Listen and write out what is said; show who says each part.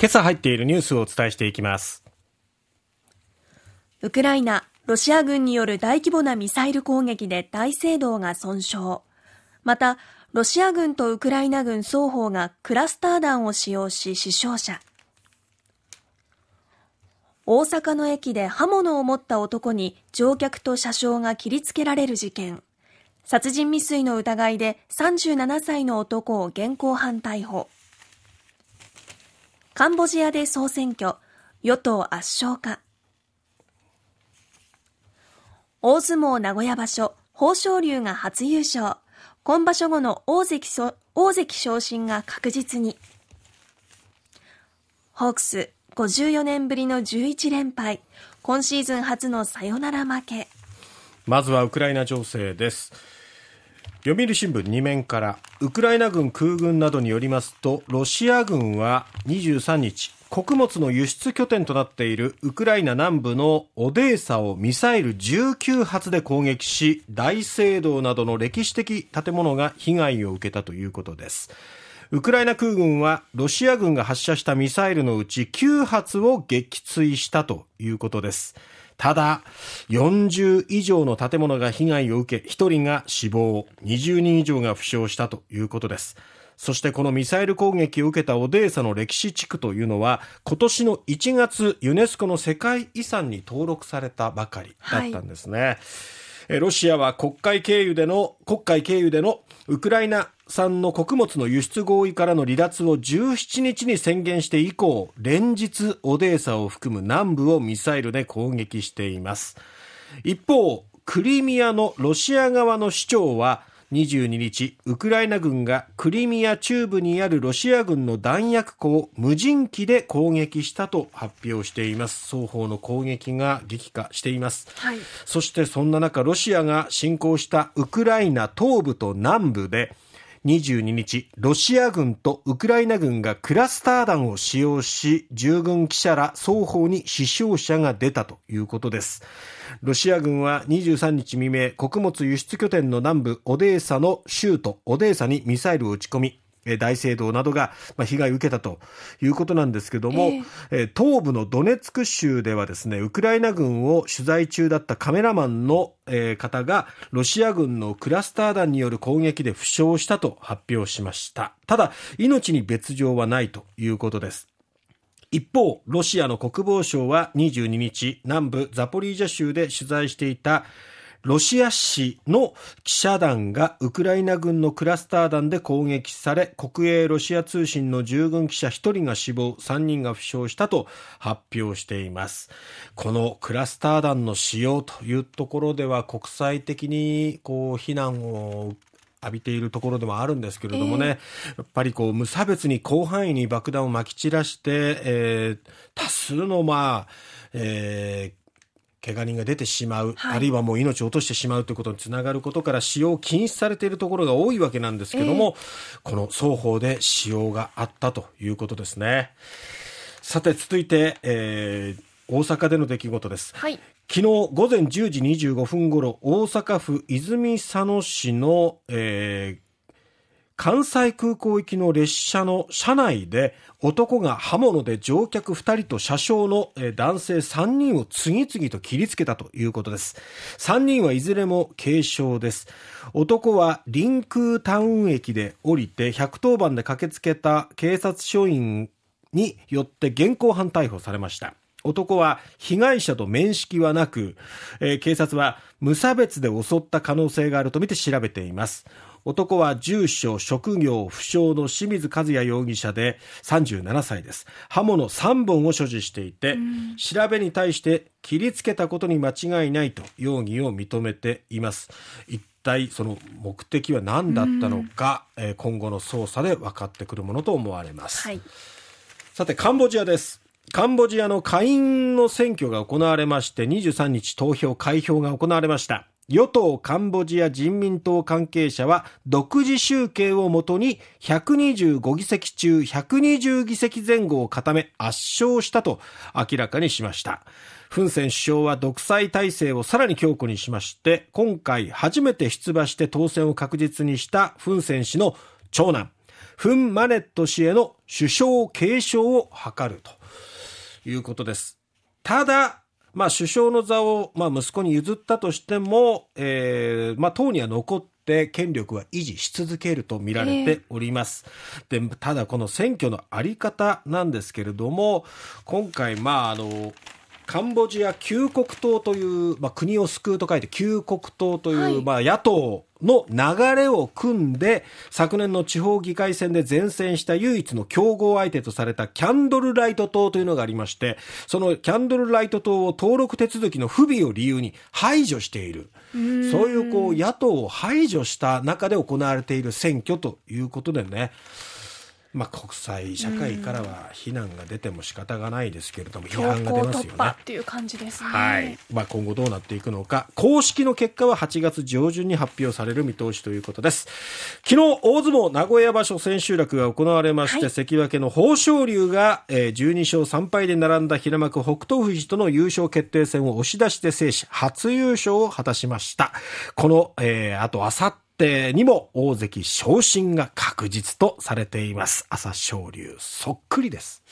Speaker 1: 今朝入っているニュースをお伝えしていきます。
Speaker 2: ウクライナロシア軍による大規模なミサイル攻撃で大聖堂が損傷。またロシア軍とウクライナ軍双方がクラスター弾を使用し死傷者。大阪の駅で刃物を持った男に乗客と車掌が切りつけられる事件。殺人未遂の疑いで37歳の男を現行犯逮捕。カンボジアで総選挙。与党圧勝か。大相撲名古屋場所。豊昇龍が初優勝。今場所後の大関大関昇進が確実に。ホークス54年ぶりの11連敗。今シーズン初のサヨナラ負け。
Speaker 1: まずはウクライナ情勢です。読売新聞2面からウクライナ軍空軍などによりますとロシア軍は23日穀物の輸出拠点となっているウクライナ南部のオデーサをミサイル19発で攻撃し大聖堂などの歴史的建物が被害を受けたということです。ウクライナ空軍はロシア軍が発射したミサイルのうち9発を撃墜したということです。ただ、40以上の建物が被害を受け、1人が死亡、20人以上が負傷したということです。そしてこのミサイル攻撃を受けたオデーサの歴史地区というのは今年の1月ユネスコの世界遺産に登録されたばかりだったんですね。はいロシアは国会経由での、国会経由でのウクライナ産の穀物の輸出合意からの離脱を17日に宣言して以降、連日オデーサを含む南部をミサイルで攻撃しています。一方、クリミアのロシア側の市長は22日、ウクライナ軍がクリミア中部にあるロシア軍の弾薬庫を無人機で攻撃したと発表しています。双方の攻撃が激化しています。はい、そしてそんな中、ロシアが侵攻したウクライナ東部と南部で、22日、ロシア軍とウクライナ軍がクラスター弾を使用し、従軍記者ら双方に死傷者が出たということです。ロシア軍は23日未明、穀物輸出拠点の南部オデーサの州都オデーサにミサイルを撃ち込み、大聖堂などが被害を受けたということなんですけども、えー、東部のドネツク州ではですね、ウクライナ軍を取材中だったカメラマンの方がロシア軍のクラスター弾による攻撃で負傷したと発表しました。ただ、命に別状はないということです。一方、ロシアの国防省は22日、南部ザポリージャ州で取材していたロシア紙の記者団がウクライナ軍のクラスター弾で攻撃され、国営ロシア通信の従軍記者1人が死亡、3人が負傷したと発表しています。このクラスター弾の使用というところでは国際的にこう非難を浴びているところでもあるんですけれどもね、えー、やっぱりこう無差別に広範囲に爆弾をまき散らして、えー、多数のまあ、えー、怪我人が出てしまう、はい、あるいはもう命を落としてしまうということにつながることから使用を禁止されているところが多いわけなんですけども、えー、この双方で使用があったということですね。さて続いて、えー、大阪での出来事です、はい、昨日午前10時25分ごろ大阪府泉佐野市の、えー、関西空港行きの列車の車内で男が刃物で乗客2人と車掌の男性3人を次々と切りつけたということです。3人はいずれも軽傷です。男は臨空タウン駅で降りて110番で駆けつけた警察署員によって現行犯逮捕されました。男は被害者と面識はなく、えー、警察は無差別で襲った可能性があるとみて調べています。男は住所、職業、不詳の清水和也容疑者で37歳です。刃物3本を所持していて、調べに対して切りつけたことに間違いないと容疑を認めています。一体その目的は何だったのか、え今後の捜査で分かってくるものと思われます。はい、さて、カンボジアです。カンボジアの下院の選挙が行われまして23日投票開票が行われました与党カンボジア人民党関係者は独自集計をもとに125議席中120議席前後を固め圧勝したと明らかにしました。フン・セン首相は独裁体制をさらに強固にしまして、今回初めて出馬して当選を確実にしたフン・セン氏の長男、フン・マネット氏への首相継承を図るということです。ただ、まあ、首相の座を、まあ、息子に譲ったとしても、えー、まあ、党には残って、権力は維持し続けると見られております。えー、で、ただこの選挙のあり方なんですけれども、今回、まあ、あの、カンボジア救国党という、まあ、国を救うと書いて救国党という、はい、まあ、野党の流れを組んで、昨年の地方議会選で前線した唯一の競合相手とされたキャンドルライト党というのがありまして、そのキャンドルライト党を登録手続きの不備を理由に排除している。そういうこう野党を排除した中で行われている選挙ということでね。まあ、国際社会からは非難が出ても仕方がないですけれども、批判が出ますよね。
Speaker 2: っていう感じですね。
Speaker 1: はい。まあ、今後どうなっていくのか、公式の結果は8月上旬に発表される見通しということです。昨日、大相撲名古屋場所千秋楽が行われまして、はい、関脇の豊昇龍が、えー、12勝3敗で並んだ平幕北勝富士との優勝決定戦を押し出して制し、初優勝を果たしました。この、えー、あと、あさって、手にも大関昇進が確実とされています。朝青龍そっくりです。